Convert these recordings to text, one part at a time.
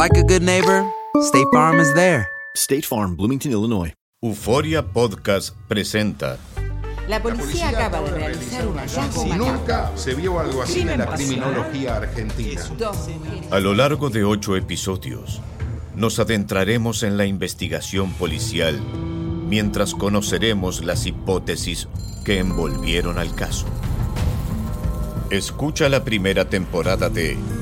like a good neighbor, State Farm is there. State Farm, Bloomington, Illinois. Euforia Podcast presenta. La policía acaba de realizar un hallazgo Si nunca se vio algo así en la criminología argentina. A lo largo de ocho episodios, nos adentraremos en la investigación policial mientras conoceremos las hipótesis que envolvieron al caso. Escucha la primera temporada de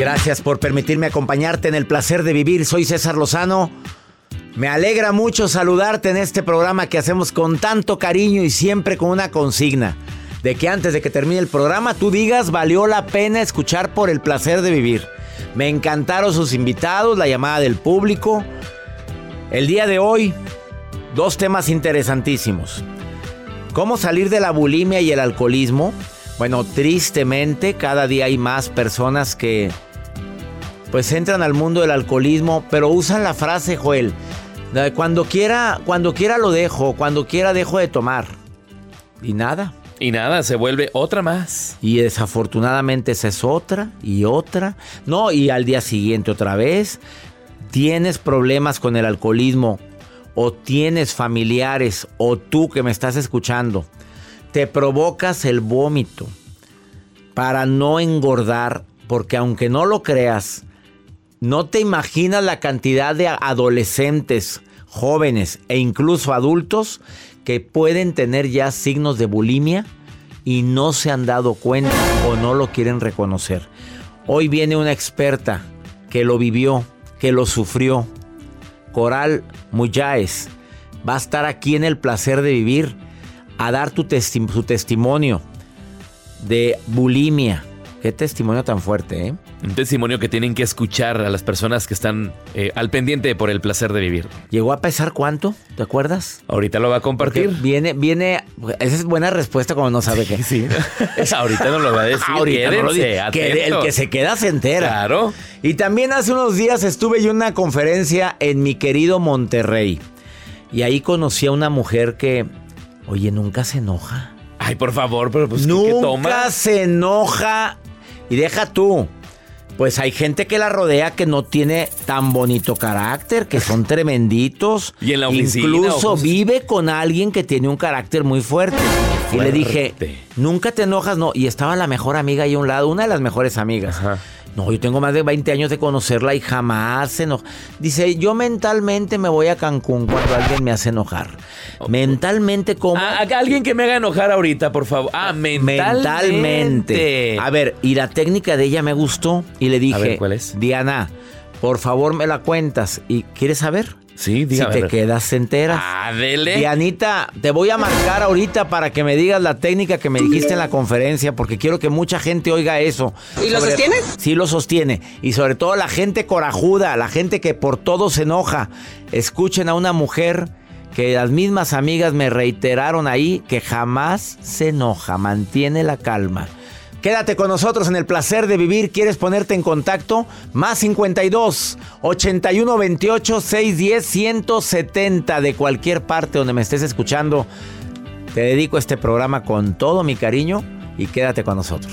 Gracias por permitirme acompañarte en el placer de vivir. Soy César Lozano. Me alegra mucho saludarte en este programa que hacemos con tanto cariño y siempre con una consigna. De que antes de que termine el programa tú digas valió la pena escuchar por el placer de vivir. Me encantaron sus invitados, la llamada del público. El día de hoy, dos temas interesantísimos. ¿Cómo salir de la bulimia y el alcoholismo? Bueno, tristemente cada día hay más personas que pues entran al mundo del alcoholismo, pero usan la frase, Joel, cuando quiera, cuando quiera lo dejo, cuando quiera dejo de tomar. Y nada. Y nada, se vuelve otra más. Y desafortunadamente esa es otra y otra. No, y al día siguiente otra vez. Tienes problemas con el alcoholismo o tienes familiares o tú que me estás escuchando. Te provocas el vómito para no engordar porque aunque no lo creas, no te imaginas la cantidad de adolescentes, jóvenes e incluso adultos que pueden tener ya signos de bulimia y no se han dado cuenta o no lo quieren reconocer. Hoy viene una experta que lo vivió, que lo sufrió. Coral Muyáez va a estar aquí en el placer de vivir a dar tu su testimonio de bulimia. Qué testimonio tan fuerte, ¿eh? Un testimonio que tienen que escuchar a las personas que están eh, al pendiente por el placer de vivir. ¿Llegó a pesar cuánto? ¿Te acuerdas? Ahorita lo va a Porque compartir. viene, viene, esa es buena respuesta cuando no sabe qué. Sí. Ahorita no lo va a decir. Ahorita no lo dice. Que el que se queda se entera. Claro. Y también hace unos días estuve yo en una conferencia en mi querido Monterrey. Y ahí conocí a una mujer que, oye, nunca se enoja. Ay, por favor, pero pues ¿qué- ¿qué nunca toma? se enoja. Y deja tú. Pues hay gente que la rodea que no tiene tan bonito carácter, que son tremenditos. Y en la oficina, Incluso vive con alguien que tiene un carácter muy fuerte. Y le dije, Fuerte. nunca te enojas, no. Y estaba la mejor amiga ahí a un lado, una de las mejores amigas. Ajá. No, yo tengo más de 20 años de conocerla y jamás se enoja. Dice, yo mentalmente me voy a Cancún cuando alguien me hace enojar. Mentalmente como... Ah, alguien que me haga enojar ahorita, por favor. Ah, mentalmente. Mentalmente. A ver, y la técnica de ella me gustó y le dije, ver, ¿cuál es? Diana, por favor me la cuentas. ¿Y quieres saber? Sí, Si te quedas enteras. Ah, dele. Dianita, te voy a marcar ahorita para que me digas la técnica que me dijiste en la conferencia, porque quiero que mucha gente oiga eso. ¿Y lo Sobre- sostienes? Sí, lo sostiene. Y sobre todo la gente corajuda, la gente que por todo se enoja. Escuchen a una mujer que las mismas amigas me reiteraron ahí que jamás se enoja, mantiene la calma. Quédate con nosotros en el placer de vivir. ¿Quieres ponerte en contacto? Más 52 81 28 610 170 de cualquier parte donde me estés escuchando. Te dedico este programa con todo mi cariño y quédate con nosotros.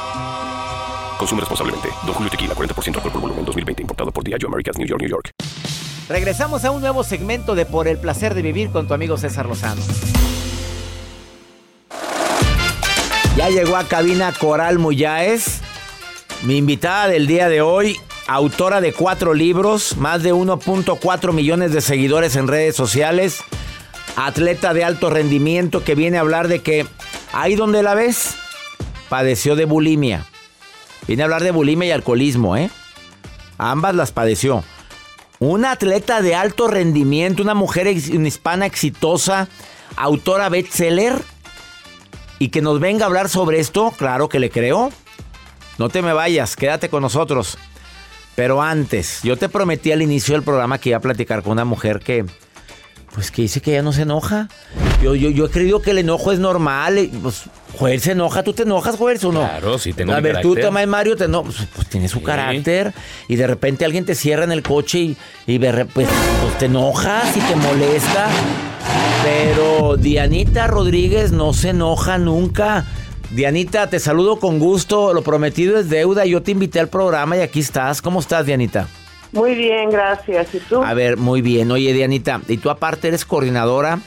Consume responsablemente. Don Julio Tequila, 40% alcohol por volumen, 2020. Importado por Diageo Americas, New York, New York. Regresamos a un nuevo segmento de Por el Placer de Vivir con tu amigo César Lozano. Ya llegó a cabina Coral Muyáez, mi invitada del día de hoy, autora de cuatro libros, más de 1.4 millones de seguidores en redes sociales, atleta de alto rendimiento que viene a hablar de que ahí donde la ves, padeció de bulimia. Viene a hablar de bulimia y alcoholismo, ¿eh? Ambas las padeció. Una atleta de alto rendimiento, una mujer hispana exitosa, autora bestseller, y que nos venga a hablar sobre esto, claro que le creo. No te me vayas, quédate con nosotros. Pero antes, yo te prometí al inicio del programa que iba a platicar con una mujer que, pues que dice que ella no se enoja. Yo, yo, yo he creído que el enojo es normal. Pues, Joel se enoja, ¿tú te enojas, Joel, o no? Claro, sí tengo A mi ver, tú. Tomás Mario, te enojas. Pues, pues, tiene su Sí. carácter. Y de repente alguien te cierra en el coche y, y de re- pues, pues, te enojas y te molesta. Pero Dianita Rodríguez no se enoja nunca. Dianita, te saludo con gusto. Lo prometido es deuda. Yo te invité al programa y aquí estás. ¿Cómo estás, Dianita? Muy bien, gracias. ¿Y tú? A ver, muy bien. Oye, Dianita, y tú aparte eres coordinadora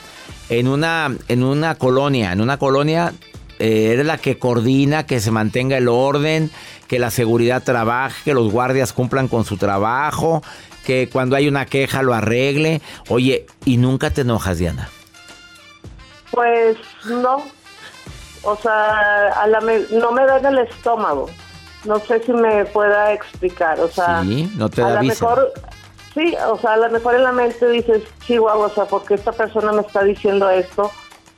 en una, en una colonia, en una colonia, eh, eres la que coordina que se mantenga el orden, que la seguridad trabaje, que los guardias cumplan con su trabajo, que cuando hay una queja lo arregle. Oye, y nunca te enojas, Diana. Pues no. O sea, a la me- no me da en el estómago. No sé si me pueda explicar. O sea, Sí, no te a lo mejor, sí, o sea, a lo mejor en la mente dices, Chihuahua, o sea, porque esta persona me está diciendo esto,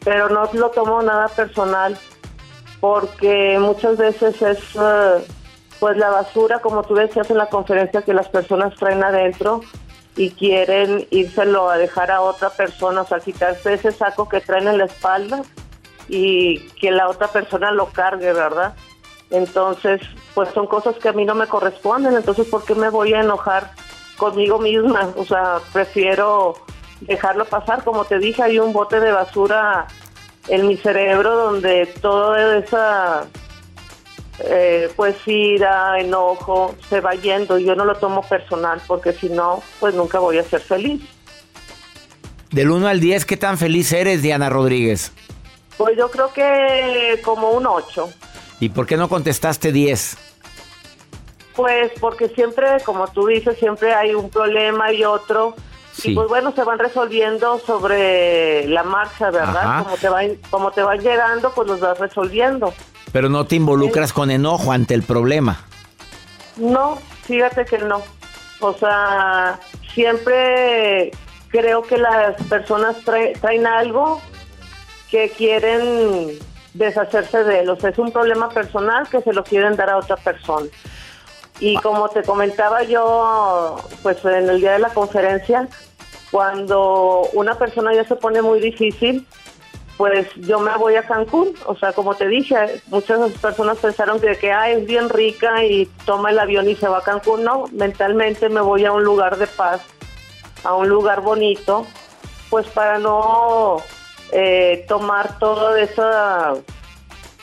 pero no lo tomo nada personal, porque muchas veces es, eh, pues, la basura, como tú decías en la conferencia, que las personas traen adentro y quieren írselo a dejar a otra persona, o sea, quitarse ese saco que traen en la espalda y que la otra persona lo cargue, ¿verdad? Entonces, pues son cosas que a mí no me corresponden, entonces ¿por qué me voy a enojar conmigo misma? O sea, prefiero dejarlo pasar, como te dije, hay un bote de basura en mi cerebro donde toda esa eh, pues ira, enojo se va yendo, yo no lo tomo personal porque si no, pues nunca voy a ser feliz. Del 1 al 10, ¿qué tan feliz eres, Diana Rodríguez? Pues yo creo que como un 8. ¿Y por qué no contestaste 10? Pues porque siempre, como tú dices, siempre hay un problema y otro. Sí. Y pues bueno, se van resolviendo sobre la marcha, ¿verdad? Ajá. Como te, van, como te van llegando, pues los vas resolviendo. Pero no te involucras con enojo ante el problema. No, fíjate que no. O sea, siempre creo que las personas trae- traen algo que quieren deshacerse de él. O sea, es un problema personal que se lo quieren dar a otra persona. Y como te comentaba yo, pues en el día de la conferencia, cuando una persona ya se pone muy difícil, pues yo me voy a Cancún. O sea, como te dije, muchas personas pensaron que, que ah, es bien rica y toma el avión y se va a Cancún. No, mentalmente me voy a un lugar de paz, a un lugar bonito pues para no eh, tomar todo esa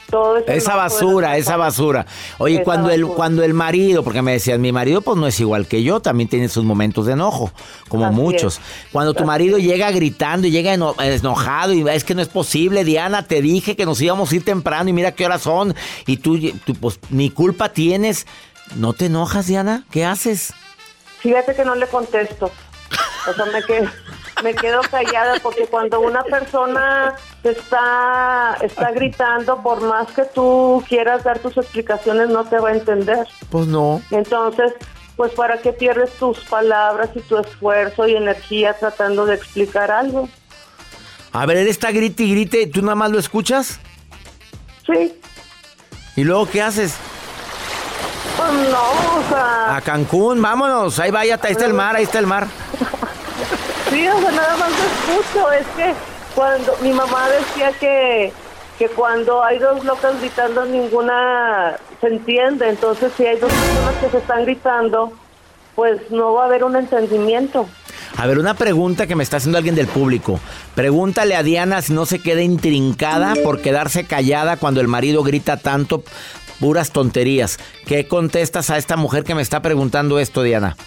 todo Esa basura, esa basura. Oye, Esa cuando el cuando el marido, porque me decían, mi marido pues no es igual que yo, también tiene sus momentos de enojo, como Así muchos. es. Cuando tu marido llega gritando y llega eno- enojado y es que no es posible, Diana, te dije que nos íbamos a ir temprano y mira qué horas son y tú, tú pues ni culpa tienes. ¿No te enojas, Diana? ¿Qué haces? Fíjate que no le contesto. O sea, me quedo, me quedo callada porque cuando una persona te está, está gritando, por más que tú quieras dar tus explicaciones, no te va a entender. Pues no. Entonces, pues para qué pierdes tus palabras y tu esfuerzo y energía tratando de explicar algo. A ver, él está grite y grite, ¿tú nada más lo escuchas? Sí, ¿Y luego qué haces? pues no, o sea, A Cancún, vámonos, ahí vaya, ahí está el mar, ahí está el mar. Sí, o sea, nada más lo escucho. Es que cuando mi mamá decía que, que cuando hay dos locas gritando, ninguna se entiende. Entonces, si hay dos personas que se están gritando, pues no va a haber un entendimiento. A ver, una pregunta que me está haciendo alguien del público. Pregúntale a Diana si no se queda intrincada por quedarse callada cuando el marido grita tanto puras tonterías. ¿Qué contestas a esta mujer que me está preguntando esto, Diana?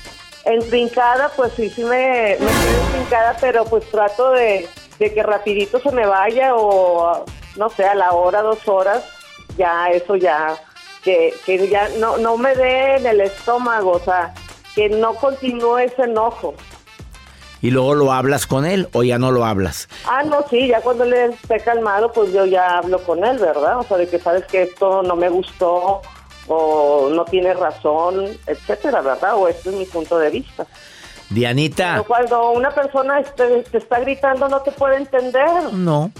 Entrincada, pues sí, sí me, me quedo entrincada, pero pues trato de, de que rapidito se me vaya o, no sé, a la hora, dos horas, ya eso ya, que, que ya no, no me dé en el estómago, o sea, que no continúe ese enojo. Y luego lo hablas con él o ya no lo hablas. Ah, no, sí, ya cuando le esté calmado, pues yo ya hablo con él, ¿verdad? O sea, de que sabes que esto no me gustó o no tiene razón, etcétera, ¿verdad? O este es mi punto de vista. Dianita. Pero cuando una persona este- te está gritando no te puede entender. No.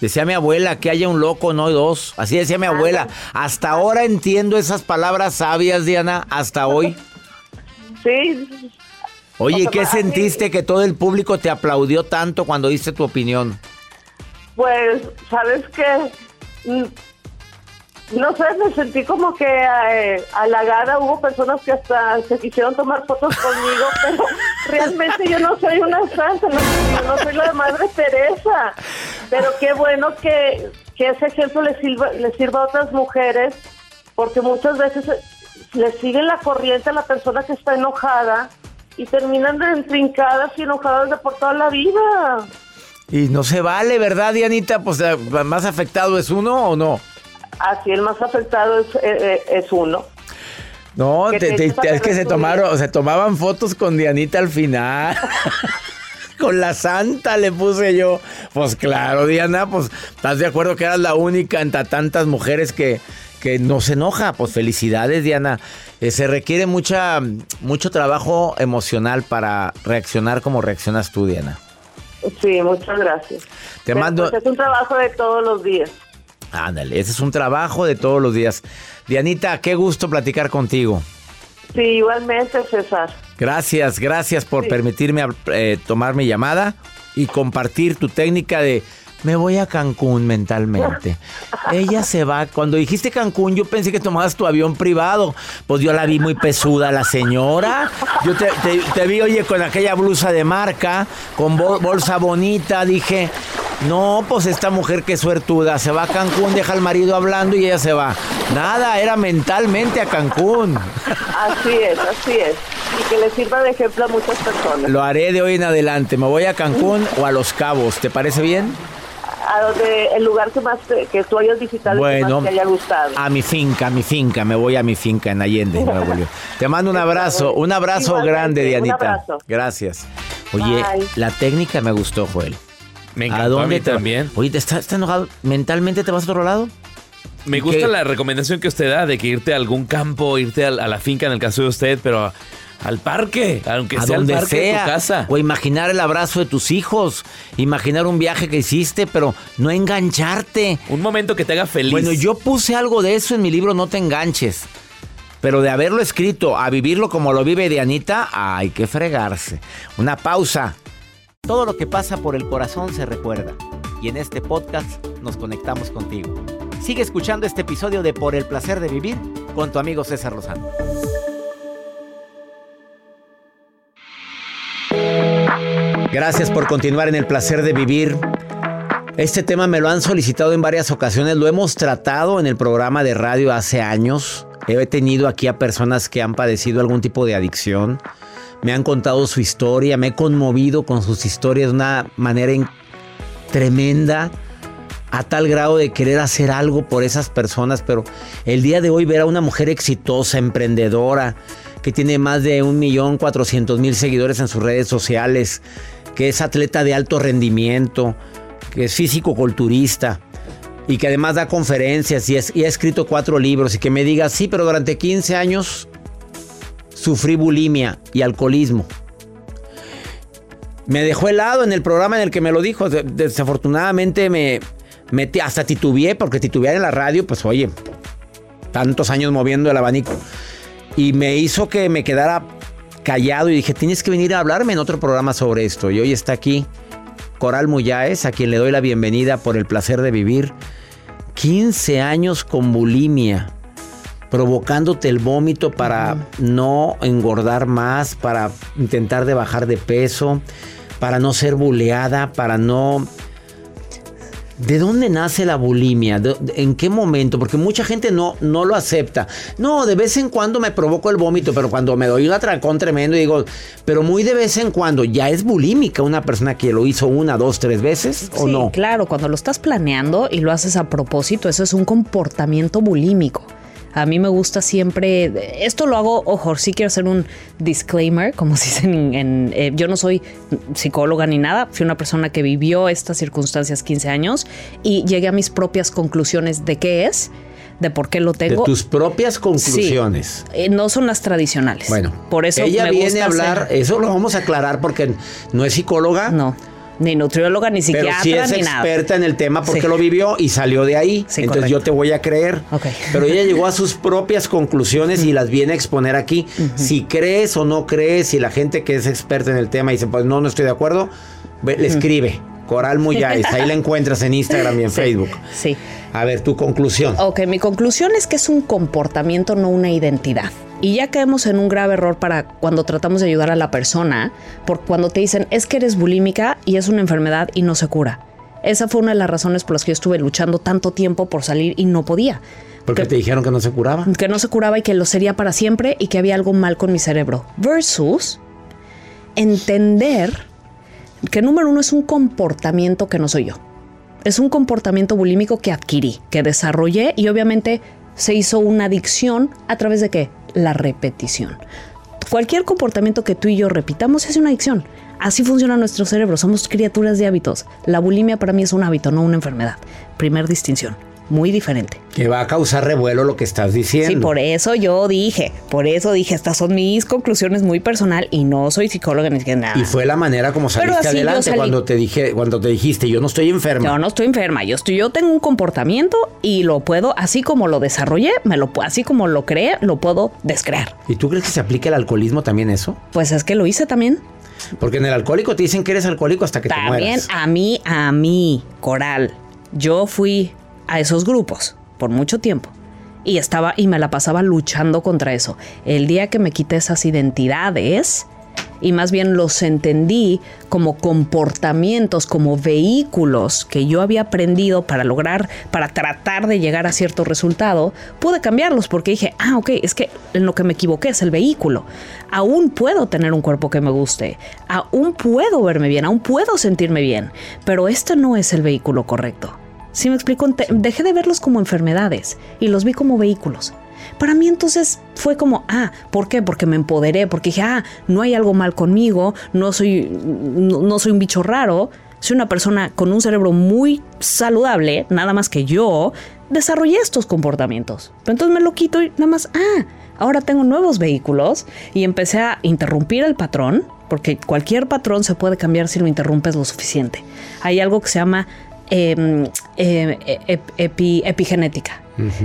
Decía mi abuela que haya un loco, no dos. Así decía mi abuela. Hasta ahora entiendo esas palabras sabias, Diana, hasta hoy. Sí, Oye, O ¿y sea, qué sentiste que todo el público te aplaudió tanto cuando diste tu opinión? pues, ¿sabes qué? No sé, me sentí como que eh, halagada. Hubo personas que hasta se quisieron tomar fotos conmigo, pero realmente yo no soy una santa, no, no soy la Madre Teresa. Pero qué bueno que, que ese ejemplo le sirva, le sirva a otras mujeres, porque muchas veces eh, le siguen la corriente a la persona que está enojada y terminan de intrincadas y enojadas de por toda la vida. Y no se vale, ¿verdad, Dianita? Pues eh, más afectado es uno o no. Así el más afectado es, eh, eh, es uno. No, Que te- es que se tomaron, se tomaban fotos con Dianita al final. con la santa le puse yo. Pues claro, Diana, pues estás de acuerdo que eras la única entre tantas mujeres que, que no se enoja. Pues felicidades, Diana. Eh, se requiere mucha, mucho trabajo emocional para reaccionar como reaccionas tú, Diana. Sí, muchas gracias. Te Pero, mando- pues, es un trabajo de todos los días. Ándale, ese es un trabajo de todos los días. Dianita, qué gusto platicar contigo. Sí, igualmente, César. Gracias, gracias por Sí. permitirme eh, tomar mi llamada y compartir tu técnica de me voy a Cancún mentalmente. Ella se va. Cuando dijiste Cancún, yo pensé que tomabas tu avión privado. Pues yo la vi muy pesuda, la señora. Yo te, te- te vi, oye, con aquella blusa de marca, con bol- bolsa bonita. Dije, no, pues esta mujer que suertuda. Se va a Cancún, deja al marido hablando y ella se va. Nada, era mentalmente a Cancún. Así es, así es. Y que le sirva de ejemplo a muchas personas. Lo haré de hoy en adelante. Me voy a Cancún o a Los Cabos. ¿Te parece bien? A donde el lugar que más te- que tú hayas visitado y que Bueno, más te haya gustado. a mi finca, a mi finca. Me voy a mi finca en Allende, Nuevo León. Te mando un abrazo, un abrazo Igualmente, grande, un Dianita. abrazo. Gracias. Oye, Bye. la técnica me gustó, Joel. Me encantó a mí te va- también. Oye, ¿te estás está enojado? ¿Mentalmente te vas a otro lado? Me ¿Y gusta qué? la recomendación que usted da de que irte a algún campo, irte a, la finca en el caso de usted, pero al parque, aunque a sea al donde parque de sea. tu casa. O imaginar el abrazo de tus hijos. Imaginar un viaje que hiciste, pero no engancharte. Un momento que te haga feliz. Bueno, yo puse algo de eso en mi libro No te enganches. Pero de haberlo escrito a vivirlo como lo vive Dianita, hay que fregarse. Una pausa. Todo lo que pasa por el corazón se recuerda. Y en este podcast nos conectamos contigo. Sigue escuchando este episodio de Por el placer de vivir con tu amigo César Lozano. Gracias por continuar en el placer de vivir. Este tema me lo han solicitado en varias ocasiones, lo hemos tratado en el programa de radio hace años. He tenido aquí a personas que han padecido algún tipo de adicción. Me han contado su historia, me he conmovido con sus historias de una manera tremenda, a tal grado de querer hacer algo por esas personas. Pero el día de hoy ver a una mujer exitosa, emprendedora, que tiene más de un millón cuatrocientos mil seguidores en sus redes sociales, que es atleta de alto rendimiento, que es físico-culturista y que además da conferencias y, ha escrito cuatro libros y que me diga, sí, pero durante 15 años sufrí bulimia y alcoholismo. Me dejó helado en el programa en el que me lo dijo. De- Desafortunadamente me metí, hasta titubeé, porque titubear en la radio, pues oye, tantos años moviendo el abanico. Y me hizo que me quedara callado y dije, tienes que venir a hablarme en otro programa sobre esto. Y hoy está aquí Coral Muyáez, a quien le doy la bienvenida por el placer de vivir. 15 años con bulimia, provocándote el vómito para no engordar más, para intentar de bajar de peso, para no ser buleada, para no... ¿De dónde nace la bulimia? ¿De- de- ¿En qué momento? Porque mucha gente no, no lo acepta. No, de vez en cuando me provoco el vómito, pero cuando me doy un atracón tremendo y digo, pero muy de vez en cuando, ¿ya es bulímica una persona que lo hizo una, dos, tres veces o Sí, no? claro, cuando lo estás planeando y lo haces a propósito, eso es un comportamiento bulímico. A mí me gusta siempre, esto lo hago, ojo, sí quiero hacer un disclaimer, como se dice en, en- eh, yo no soy psicóloga ni nada, fui una persona que vivió estas circunstancias 15 años y llegué a mis propias conclusiones de qué es, de por qué lo De tengo. tus propias conclusiones. Eh, no son las tradicionales. Bueno, por eso ella me viene gusta a hablar, hacer- eso lo vamos a aclarar porque no es psicóloga. No, ni nutrióloga, ni Pero psiquiatra, sí es ni nada. experta en el tema porque Sí. lo vivió y salió de ahí. Entonces correcto. yo te voy a creer. Ok. Pero ella llegó a sus propias conclusiones y las viene a exponer aquí. Si crees o no crees, si la gente que es experta en el tema dice, pues no, no estoy de acuerdo, ve- le escribe. Coral Muyáez, ahí la encuentras en Instagram y en Sí, Facebook. Sí. A ver, tu conclusión. Ok, mi conclusión es que es un comportamiento, no una identidad. Y ya caemos en un grave error para cuando tratamos de ayudar a la persona, por cuando te dicen es que eres bulímica y es una enfermedad y no se cura. Esa fue una de las razones por las que yo estuve luchando tanto tiempo por salir y no podía. Porque te dijeron que no se curaba. Que no se curaba y que lo sería para siempre y que había algo mal con mi cerebro. Versus entender que número uno es un comportamiento que no soy yo. Es un comportamiento bulímico que adquirí, que desarrollé y obviamente se hizo una adicción a través de qué? La repetición. Cualquier comportamiento que tú y yo repitamos es una adicción. Así funciona nuestro cerebro, somos criaturas de hábitos. La bulimia para mí es un hábito, no una enfermedad. Primer distinción, muy diferente. Que va a causar revuelo lo que estás diciendo. Sí, por eso yo dije, por eso dije, estas son mis conclusiones muy personal y no soy psicóloga ni siquiera nada. Y fue la manera como saliste adelante salí. cuando te dije, cuando te dijiste, yo no estoy enferma. Yo no estoy enferma, yo estoy, yo tengo un comportamiento y lo puedo, así como lo desarrollé, me lo, así como lo creé, lo puedo descrear. ¿Y tú crees que se aplica el alcoholismo también eso? Pues es que lo hice también. Porque en el alcohólico te dicen que eres alcohólico hasta que te También mueras. a mí, a mí, Coral, yo fui a esos grupos por mucho tiempo y estaba y me la pasaba luchando contra eso. El día que me quité esas identidades y más bien los entendí como comportamientos, como vehículos que yo había aprendido para lograr, para tratar de llegar a cierto resultado, pude cambiarlos porque dije, ah, ok, es que en lo que me equivoqué es el vehículo. Aún puedo tener un cuerpo que me guste, aún puedo verme bien, aún puedo sentirme bien, pero este no es el vehículo correcto. Si me explico, dejé de verlos como enfermedades y los vi como vehículos. Para mí entonces fue como, ah, ¿por qué? Porque me empoderé, porque dije, ah, no hay algo mal conmigo, no soy, no, no soy un bicho raro, soy una persona con un cerebro muy saludable, nada más que yo, desarrollé estos comportamientos. Pero entonces me lo quito y nada más, ah, ahora tengo nuevos vehículos y empecé a interrumpir el patrón, porque cualquier patrón se puede cambiar si lo interrumpes lo suficiente. Hay algo que se llama ep- epi- epigenética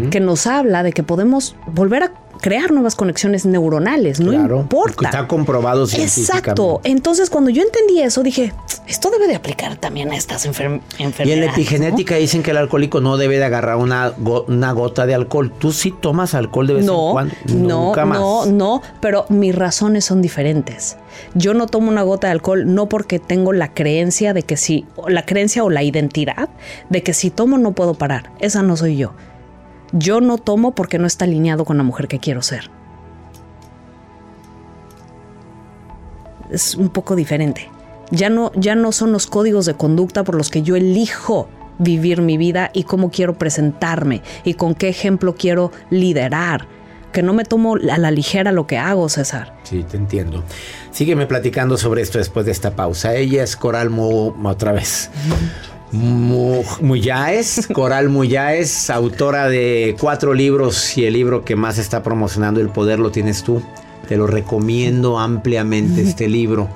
que nos habla de que podemos volver a crear nuevas conexiones neuronales, no Claro, importa. Está comprobado científicamente. Exacto. Entonces, cuando yo entendí eso, dije, esto debe de aplicar también a estas enfer- enfermedades. Y en la ¿no? epigenética dicen que el alcohólico no debe de agarrar una, go- una gota de alcohol. ¿Tú sí tomas alcohol de vez en cuando? no, Nunca más. no, no, pero mis razones son diferentes. Yo no tomo una gota de alcohol no porque tengo la creencia de que si, la creencia o la identidad de que si tomo no puedo parar. Esa no soy yo. Yo no tomo porque no está alineado con la mujer que quiero ser. Es un poco diferente. Ya no, ya no son los códigos de conducta por los que yo elijo vivir mi vida y cómo quiero presentarme y con qué ejemplo quiero liderar. Que no me tomo a la ligera lo que hago, César. Sí, te entiendo. Sígueme platicando sobre esto después de esta pausa. Ella es Coral Mu, otra vez. Mu- Muyáez, Coral Muyáez, autora de cuatro libros y el libro que más está promocionando El Poder lo tienes tú. Te lo recomiendo ampliamente este libro.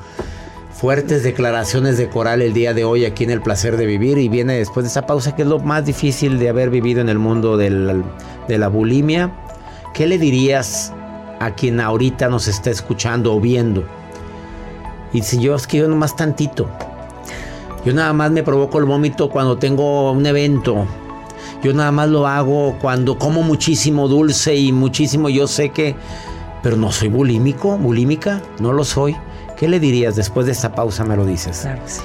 Fuertes declaraciones de Coral el día de hoy aquí en El Placer de Vivir y viene después de esta pausa que es lo más difícil de haber vivido en el mundo de la bulimia. ¿Qué le dirías a quien ahorita nos está escuchando o viendo? Y si yo es que yo nomás tantito. Yo nada más me provoco el vómito cuando tengo un evento. Yo nada más lo hago cuando como muchísimo dulce y muchísimo. Yo sé que. Pero no soy bulímico, bulímica, no lo soy. ¿Qué le dirías después de esta pausa? Me lo dices. Claro que sí.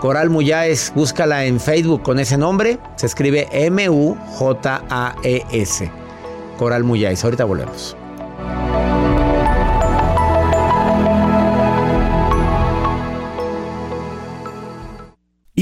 Coral Muyáez, búscala en Facebook con ese nombre. Se escribe M-U-J-A-E-S. Coral Muyáez. Ahorita volvemos.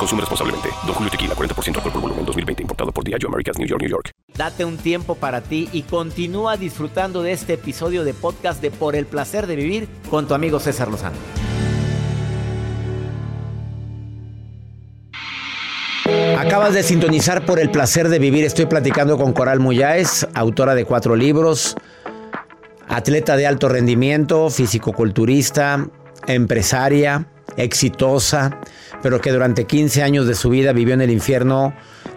Consume responsablemente. Don Julio Tequila, 40% alcohol por volumen, 2020. Importado por Diageo Americas, New York, New York. Date un tiempo para ti y continúa disfrutando de este episodio de podcast de Por el placer de vivir con tu amigo César Lozano. Acabas de sintonizar por el placer de vivir. Estoy platicando con Coral Muyáez, autora de cuatro libros, atleta de alto rendimiento, fisicoculturista, empresaria, exitosa, pero que durante 15 años de su vida vivió en el infierno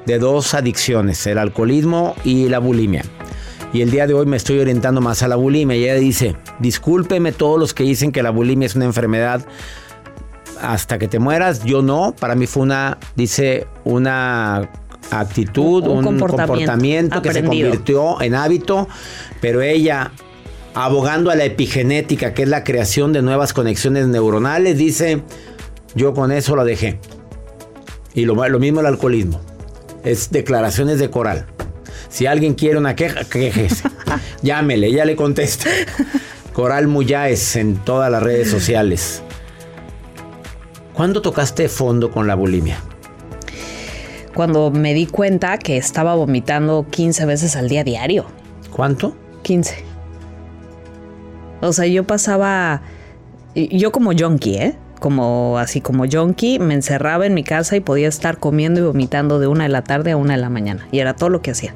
de dos adicciones, el alcoholismo y la bulimia. Y el día de hoy me estoy orientando más a la bulimia. Y ella dice, discúlpeme todos los que dicen que la bulimia es una enfermedad hasta que te mueras. Yo no, para mí fue una, dice, una actitud, Un un, comportamiento comportamiento, que se convirtió en hábito, pero ella, abogando a la epigenética, que es la creación de nuevas conexiones neuronales, dice, yo con eso la dejé. Y lo, lo mismo el alcoholismo. Es declaraciones de coral. Si alguien quiere una queja, quejese. Llámele, ella le contesta. Coral Muyáez en todas las redes sociales. ¿Cuándo tocaste fondo con la bulimia? Cuando me di cuenta que estaba vomitando 15 veces al día diario. ¿Cuánto? 15. O sea, yo pasaba. Yo como junkie, ¿eh? Como así como junkie, me encerraba en mi casa y podía estar comiendo y vomitando de una de la tarde a una de la mañana. Y era todo lo que hacía.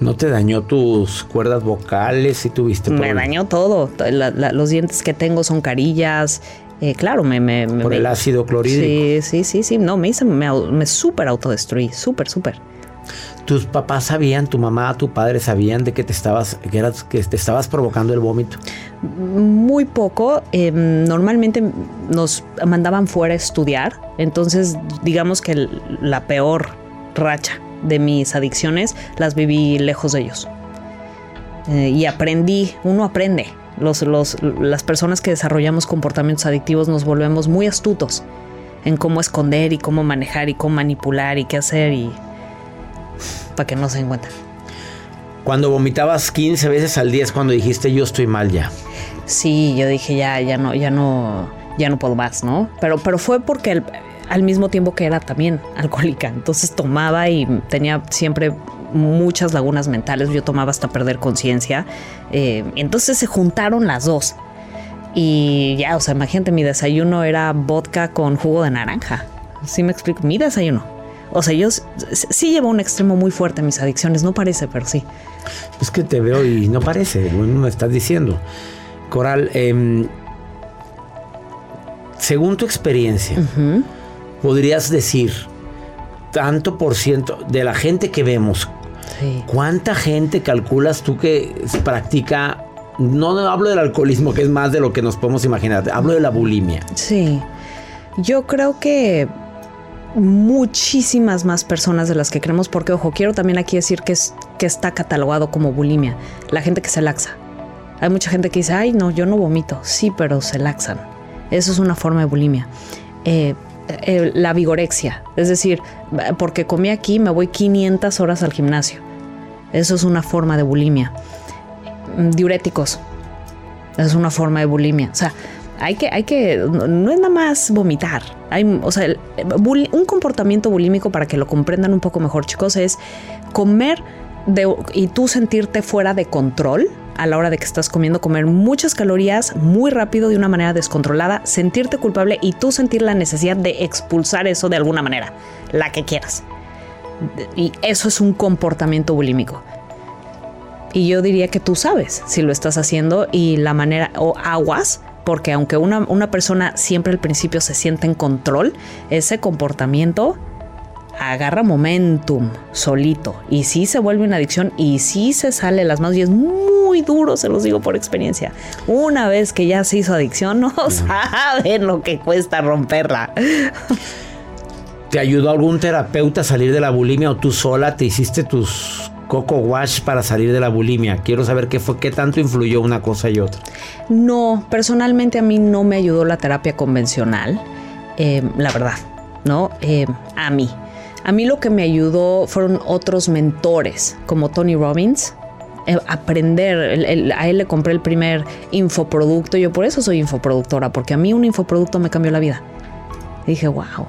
¿No te dañó tus cuerdas vocales si tuviste Me problemas? dañó todo. La- la- los dientes que tengo son carillas. Eh, claro, me, me, me- Por el me- ácido clorhídrico. Sí, sí, sí, sí. No, me hice, me, me súper autodestruí. Súper, súper. ¿Tus papás sabían, tu mamá, tu padre sabían de que te estabas, que eras, que te estabas provocando el vómito? Muy poco. eh, normalmente nos mandaban fuera a estudiar. Entonces, digamos que la peor racha de mis adicciones las viví lejos de ellos. Eh, y aprendí, uno aprende Los, los, las personas que desarrollamos comportamientos adictivos nos volvemos muy astutos en cómo esconder y cómo manejar y cómo manipular y qué hacer y para que no se encuentren. Cuando vomitabas 15 veces al día es cuando dijiste yo estoy mal ya. Sí, yo dije ya, ya no, ya no, ya no puedo más, ¿no? Pero, pero fue porque el- al mismo tiempo que era también alcohólica, entonces tomaba y tenía siempre muchas lagunas mentales. Yo tomaba hasta perder conciencia. Eh, entonces se juntaron las dos. Y ya, o sea, imagínate, mi desayuno era vodka con jugo de naranja. ¿Sí me explico? Mi desayuno. O sea, yo sí llevo un extremo muy fuerte en mis adicciones, no parece, pero sí. Es que te veo y no parece, bueno, me estás diciendo. Coral, em, según tu experiencia, podrías decir tanto por ciento de la gente que vemos, ¿cuánta gente calculas tú que practica? No, no hablo del alcoholismo, que es más de lo que nos podemos imaginar, hablo de la bulimia. Sí. Yo creo que muchísimas más personas de las que creemos, porque ojo, quiero también aquí decir que, es, que está catalogado como bulimia. La gente que se laxa. Hay mucha gente que dice, ay, no, yo no vomito. Sí, pero se laxan. Eso es una forma de bulimia. Eh, eh, la vigorexia, es decir, porque comí aquí, me voy 500 horas al gimnasio. Eso es una forma de bulimia. Diuréticos, es una forma de bulimia. O sea, hay que, hay que, no, es nada más vomitar. Hay, o sea, un comportamiento bulímico, para que lo comprendan un poco mejor, chicos, es comer y tú sentirte fuera de control a la hora de que estás comiendo, comer muchas calorías muy rápido de una manera descontrolada, sentirte culpable y tú sentir la necesidad de expulsar eso de alguna manera, la que quieras. Y eso es un comportamiento bulímico. Y yo diría que tú sabes si lo estás haciendo y la manera, o aguas, porque aunque una, una persona siempre al principio se siente en control, ese comportamiento agarra momentum solito y sí se vuelve una adicción y sí se sale las manos y es muy duro, se los digo por experiencia. Una vez que ya se hizo adicción, no saben lo que cuesta romperla. ¿Te ayudó algún terapeuta a salir de la bulimia o tú sola te hiciste tus coco wash para salir de la bulimia? Quiero saber qué fue, qué tanto influyó una cosa y otra. No, personalmente a mí no me ayudó la terapia convencional, eh, la verdad, ¿no? Eh, a mí. A mí lo que me ayudó fueron otros mentores, como Tony Robbins. eh, aprender, a él le compré el primer infoproducto, yo por eso soy infoproductora, porque a mí un infoproducto me cambió la vida. dije, wow.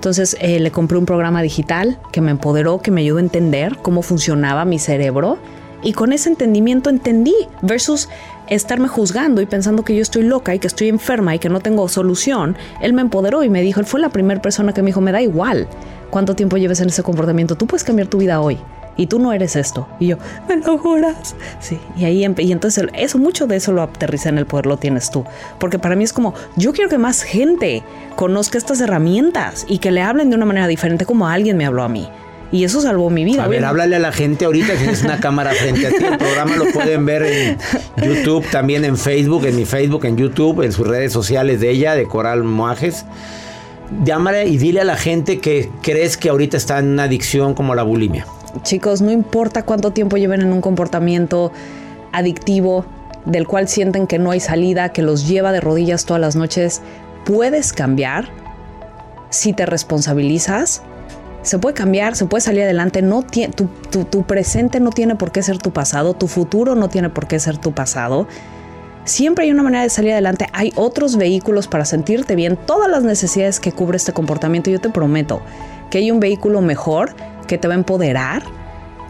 Entonces eh, le compré un programa digital que me empoderó, que me ayudó a entender cómo funcionaba mi cerebro. Y con ese entendimiento entendí versus estarme juzgando y pensando que yo estoy loca y que estoy enferma y que no tengo solución. Él me empoderó y me dijo, él fue la primera persona que me dijo, me da igual cuánto tiempo lleves en ese comportamiento, tú puedes cambiar tu vida hoy. Y tú no eres esto. Y yo, ¿me lo juras? Sí. Y ahí, y entonces eso, mucho de eso lo aterriza en el poder, lo tienes tú. Porque para mí es como, yo quiero que más gente conozca estas herramientas y que le hablen de una manera diferente como alguien me habló a mí. Y eso salvó mi vida. A ver, háblale a la gente ahorita, tienes una cámara frente a ti. El programa lo pueden ver en YouTube, también en Facebook, en mi Facebook, en YouTube, en sus redes sociales de ella, de Coral Moajes. Llámale y dile a la gente que crees que ahorita está en una adicción como la bulimia. Chicos, no importa cuánto tiempo lleven en un comportamiento adictivo del cual sienten que no hay salida, que los lleva de rodillas todas las noches, puedes cambiar si te responsabilizas. Se puede cambiar, se puede salir adelante. No tu, tu- tu presente no tiene por qué ser tu pasado, tu futuro no tiene por qué ser tu pasado. Siempre hay una manera de salir adelante. Hay otros vehículos para sentirte bien. Todas las necesidades que cubre este comportamiento, yo te prometo que hay un vehículo mejor que te va a empoderar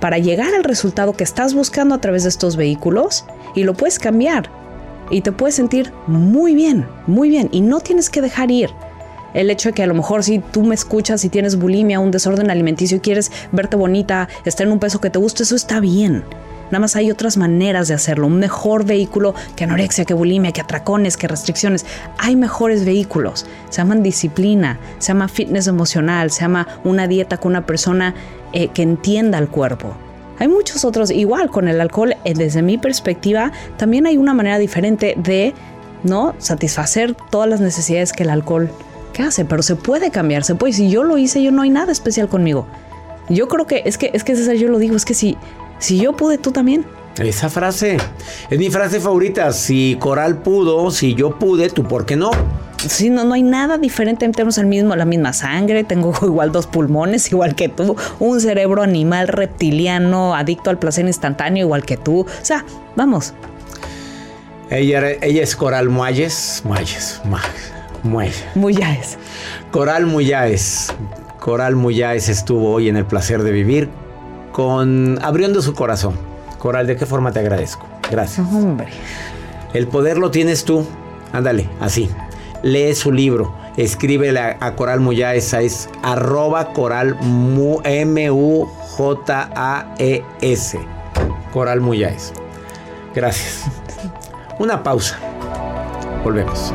para llegar al resultado que estás buscando a través de estos vehículos y lo puedes cambiar. Y te puedes sentir muy bien, muy bien. Y no tienes que dejar ir. El hecho de que a lo mejor si tú me escuchas y tienes bulimia, un desorden alimenticio y quieres verte bonita, estar en un peso que te guste, eso está bien. Nada más hay otras maneras de hacerlo. Un mejor vehículo que anorexia, que bulimia, que atracones, que restricciones. Hay mejores vehículos. Se llaman disciplina, se llama fitness emocional, se llama una dieta con una persona eh, que entienda el cuerpo. Hay muchos otros, igual con el alcohol, eh, desde mi perspectiva, también hay una manera diferente de no satisfacer todas las necesidades que el alcohol hace, pero se puede cambiar, se puede. Si yo lo hice, yo no hay nada especial conmigo. Yo creo que es que es que César, yo lo digo, es que si si yo pude, tú también. Esa frase es mi frase favorita. Si Coral pudo, si yo pude, tú por qué no. Sí, no, no hay nada diferente. Tenemos el mismo, la misma sangre, tengo igual dos pulmones, igual que tú, un cerebro animal reptiliano, adicto al placer instantáneo, igual que tú. O sea, vamos. Ella, ella es Coral Muayes. Muayes. Muayes. Muyáez. Coral Muyáez. Coral Muyáez estuvo hoy en el placer de vivir con abriendo su corazón. Coral, ¿de qué forma te agradezco? Gracias. Hombre. El poder lo tienes tú. Ándale, así. Lee su libro. Escríbele a, a Coral Muyáez. Es arroba coral M-U-J-A-E-S. Coral Muyáez. Gracias. Una pausa. Volvemos.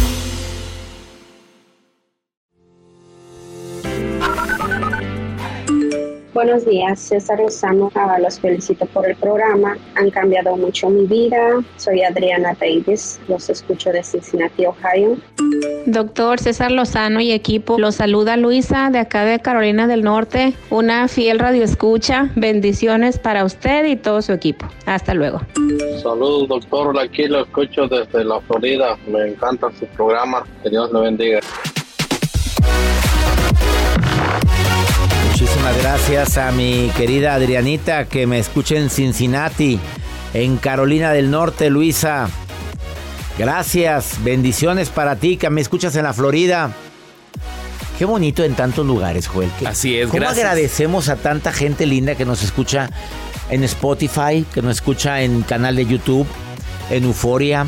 Buenos días, César Lozano. Ah, los felicito por el programa. Han cambiado mucho mi vida. Soy Adriana Davis. Los escucho de Cincinnati, Ohio. Doctor César Lozano y equipo, los saluda Luisa de acá de Carolina del Norte, una fiel radioescucha. Bendiciones para usted y todo su equipo. Hasta luego. Saludos, doctor. Aquí lo escucho desde la Florida. Me encanta su programa. Que Dios le bendiga. Muchísimas gracias a mi querida Adrianita que me escucha en Cincinnati, en Carolina del Norte, Luisa. Gracias, bendiciones para ti que me escuchas en la Florida. Qué bonito en tantos lugares, Joel. Así es, ¿Cómo gracias. agradecemos a tanta gente linda que nos escucha en Spotify, que nos escucha en canal de YouTube, en Euforia,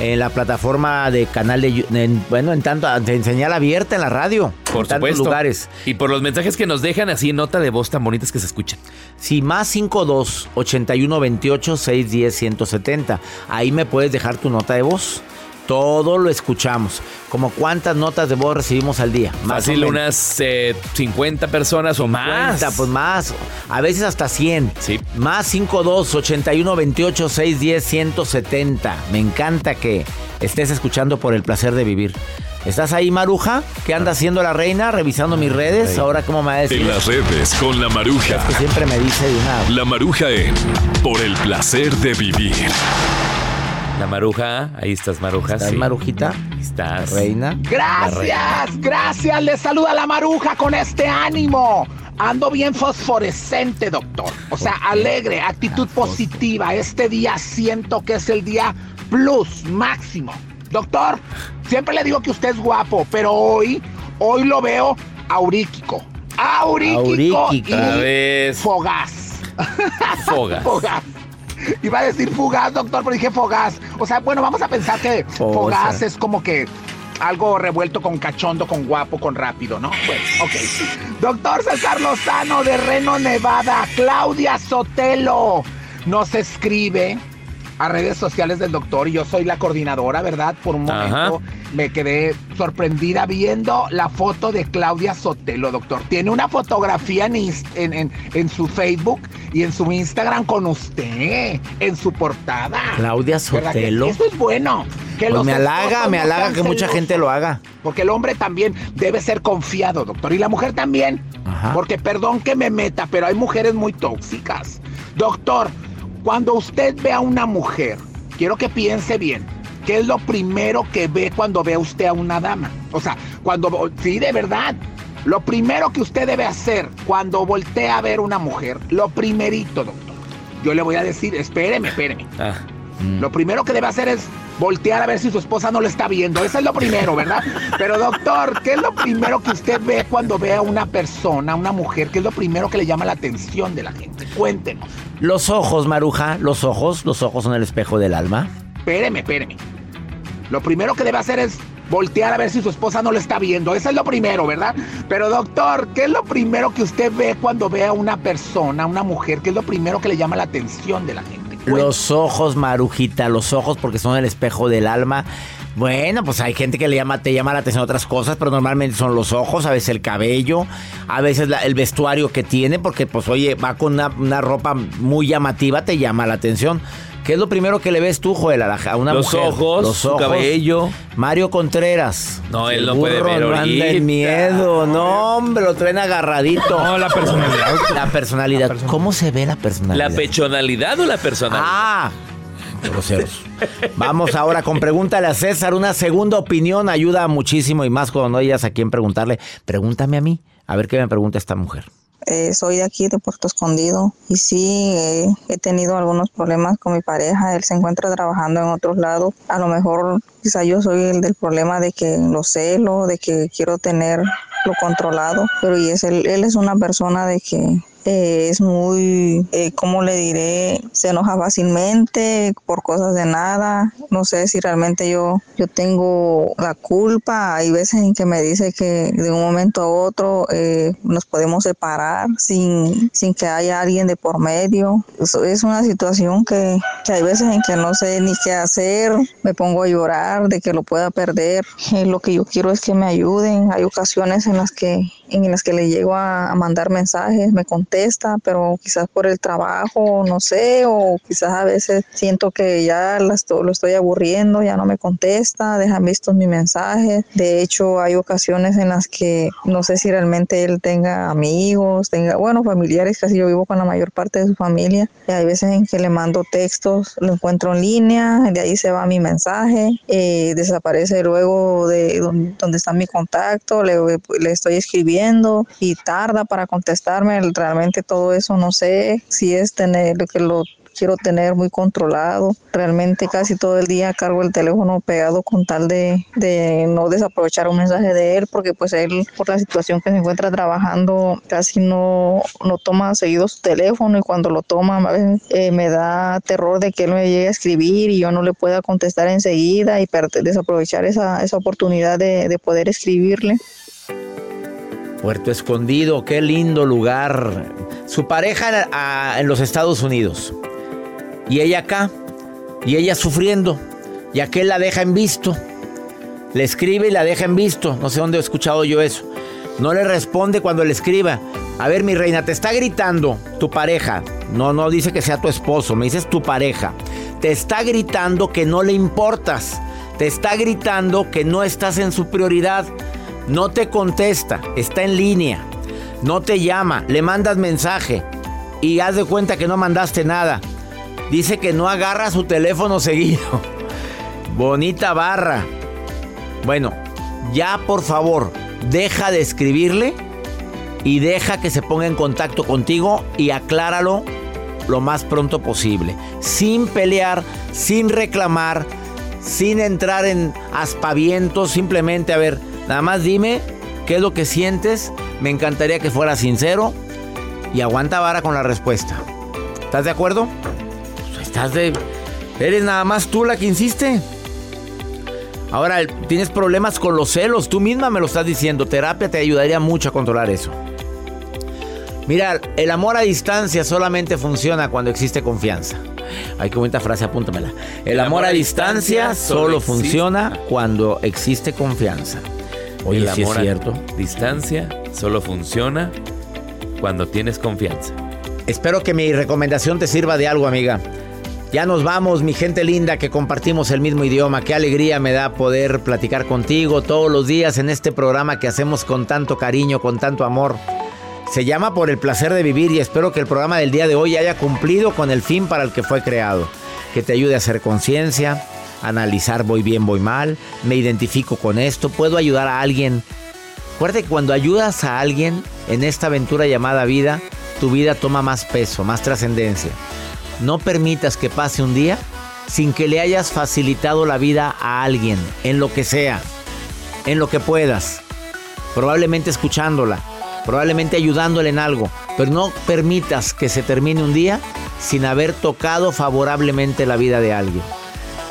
en la plataforma de canal de en- bueno, en tanto en señal abierta en la radio, Por en tantos supuesto. lugares. Y por los mensajes que nos dejan así, nota de voz tan bonitas que se escuchan. Sí, más 52 81 28 610 170. Ahí me puedes dejar tu nota de voz. Todo lo escuchamos. Como cuántas notas de voz recibimos al día. Más Fácil, unas eh, 50 personas o más. 50, pues más. A veces hasta 100. Sí. Más 52 81 28 610 170. Me encanta que estés escuchando por el placer de vivir. ¿Estás ahí, Maruja? ¿Qué anda haciendo la reina? Revisando mis redes. Sí. Ahora, ¿cómo me va a decir? En las redes con la maruja. Es que siempre me dice de una. La maruja en Por el placer de vivir. La maruja, ahí estás, maruja. ¿Estás, sí. Marujita? Ahí Estás. Reina. Gracias, gracias. Le saluda la maruja con este ánimo. Ando bien fosforescente, doctor. O sea, alegre, actitud positiva. Este día siento que es el día plus, máximo. Doctor, siempre le digo que usted es guapo, pero hoy, hoy lo veo auríquico. Auríquico Auríquico. y vez. fogaz. Fogas. Fogaz. Iba a decir fugaz, doctor, pero dije fogaz. O sea, bueno, vamos a pensar que Fosa. fogaz es como que algo revuelto con cachondo, con guapo, con rápido, ¿no? Bueno, ok. Doctor César Lozano de Reno, Nevada. Claudia Sotelo nos escribe a redes sociales del doctor y yo soy la coordinadora, ¿verdad? Por un Ajá. momento me quedé sorprendida viendo la foto de Claudia Sotelo, doctor. Tiene una fotografía en, en, en- en su Facebook y en su Instagram con usted, en su portada. Claudia ¿Verdad que Sotelo. Eso es bueno. Que Pues me halaga, me halaga que mucha gente lo haga. Porque el hombre también debe ser confiado, doctor. Y la mujer también. Ajá. Porque perdón que me meta, pero hay mujeres muy tóxicas. Doctor, cuando usted ve a una mujer, quiero que piense bien. ¿Qué es lo primero que ve cuando ve a usted a una dama? O sea, cuando... Sí, de verdad. Lo primero que usted debe hacer cuando voltea a ver una mujer, lo primerito, doctor. Yo le voy a decir, espéreme, espéreme. Ah, Lo primero que debe hacer es voltear a ver si su esposa no le está viendo. Eso es lo primero, ¿verdad? Pero doctor, ¿qué es lo primero que usted ve cuando ve a una persona, a una mujer? ¿Qué es lo primero que le llama la atención de la gente? Cuéntenos. Los ojos, Maruja, los ojos, los ojos son el espejo del alma. Espéreme, espéreme. Lo primero que debe hacer es voltear a ver si su esposa no le está viendo. Eso es lo primero, ¿verdad? Pero doctor, ¿qué es lo primero que usted ve cuando ve a una persona, a una mujer? ¿Qué es lo primero que le llama la atención de la gente? Los ojos, Marujita, los ojos porque son el espejo del alma. Bueno, pues hay gente que le llama, te llama la atención otras cosas, pero normalmente son los ojos, a veces el cabello, a veces la- el vestuario que tiene, porque pues oye, va con una, una ropa muy llamativa, te llama la atención. ¿Qué es lo primero que le ves tú, Joel, a, la- a una Los mujer? ojos, su cabello. Mario Contreras. No, él no puede ver no anda en miedo. No, hombre, lo traen agarradito. No, la personalidad. La personalidad. ¿Cómo se ve la personalidad? ¿La pechonalidad o la personalidad? Ah, Vamos ahora con pregúntale a César. Una segunda opinión ayuda muchísimo y más cuando no hayas a quién preguntarle. Pregúntame a mí. A ver qué me pregunta esta mujer. Eh, soy de aquí, de Puerto Escondido, y sí eh, he tenido algunos problemas con mi pareja. Él se encuentra trabajando en otros lados. A lo mejor quizá yo soy el del problema de que lo celo, de que quiero tenerlo controlado, pero y es él, es una persona de que es muy, eh, ¿cómo le diré? Se enoja fácilmente por cosas de nada. No sé si realmente yo, yo tengo la culpa. Hay veces en que me dice que de un momento a otro eh, nos podemos separar sin, sin que haya alguien de por medio. Eso es una situación que, que hay veces en que no sé ni qué hacer. Me pongo a llorar de que lo pueda perder. Eh, lo que yo quiero es que me ayuden. Hay ocasiones en las que en las que le llego a, a mandar mensajes, me contesta, pero quizás por el trabajo, no sé, o quizás a veces siento que ya lo estoy aburriendo, ya no me contesta, dejan vistos mis mensajes. De hecho, hay ocasiones en las que no sé si realmente él tenga amigos, tenga, bueno, familiares, casi yo vivo con la mayor parte de su familia. Y hay veces en que le mando textos, lo encuentro en línea, de ahí se va mi mensaje, eh, desaparece luego de don- donde está mi contacto, le, le estoy escribiendo y tarda para contestarme. Realmente todo eso no sé si es tener que lo quiero tener muy controlado. Realmente casi todo el día cargo el teléfono pegado con tal de, de no desaprovechar un mensaje de él, porque pues él por la situación que se encuentra trabajando casi no, no toma seguido su teléfono y cuando lo toma a veces, eh, me da terror de que él me llegue a escribir y yo no le pueda contestar enseguida y desaprovechar esa, esa oportunidad de, de poder escribirle. Puerto Escondido, qué lindo lugar. Su pareja en, los Estados Unidos. Y ella acá. Y ella sufriendo. Y aquel la deja en visto. Le escribe y la deja en visto. No sé dónde he escuchado yo eso. No le responde cuando le escriba. A ver, mi reina, te está gritando tu pareja. No, no dice que sea tu esposo, me dices tu pareja. Te está gritando que no le importas. Te está gritando que no estás en su prioridad. No te contesta, está en línea. No te llama, le mandas mensaje y haz de cuenta que no mandaste nada. Dice que no agarra su teléfono seguido. Bonita barra. Bueno, ya por favor, deja de escribirle y deja que se ponga en contacto contigo y acláralo lo más pronto posible. Sin pelear, sin reclamar, sin entrar en aspavientos, simplemente a ver, nada más dime qué es lo que sientes. Me encantaría que fuera sincero y aguanta vara con la respuesta. ¿Estás de acuerdo? Pues estás de. Eres nada más tú la que insiste. Ahora, el- tienes problemas con los celos. Tú misma me lo estás diciendo. Terapia te ayudaría mucho a controlar eso. Mira, el amor a distancia solamente funciona cuando existe confianza. Ay, qué bonita frase, apúntamela. El, amor, a distancia, solo funciona cuando existe confianza. Oye, el sí es cierto. a distancia solo funciona cuando tienes confianza. Espero que mi recomendación te sirva de algo, amiga. Ya nos vamos, mi gente linda, que compartimos el mismo idioma. Qué alegría me da poder platicar contigo todos los días en este programa que hacemos con tanto cariño, con tanto amor. Se llama Por el placer de vivir y espero que el programa del día de hoy haya cumplido con el fin para el que fue creado. Que te ayude a hacer conciencia, analizar voy bien, voy mal, me identifico con esto, puedo ayudar a alguien. Recuerda que cuando ayudas a alguien en esta aventura llamada vida, tu vida toma más peso, más trascendencia. No permitas que pase un día sin que le hayas facilitado la vida a alguien, en lo que sea, en lo que puedas. Probablemente escuchándola, probablemente ayudándole en algo, pero no permitas que se termine un día sin haber tocado favorablemente la vida de alguien.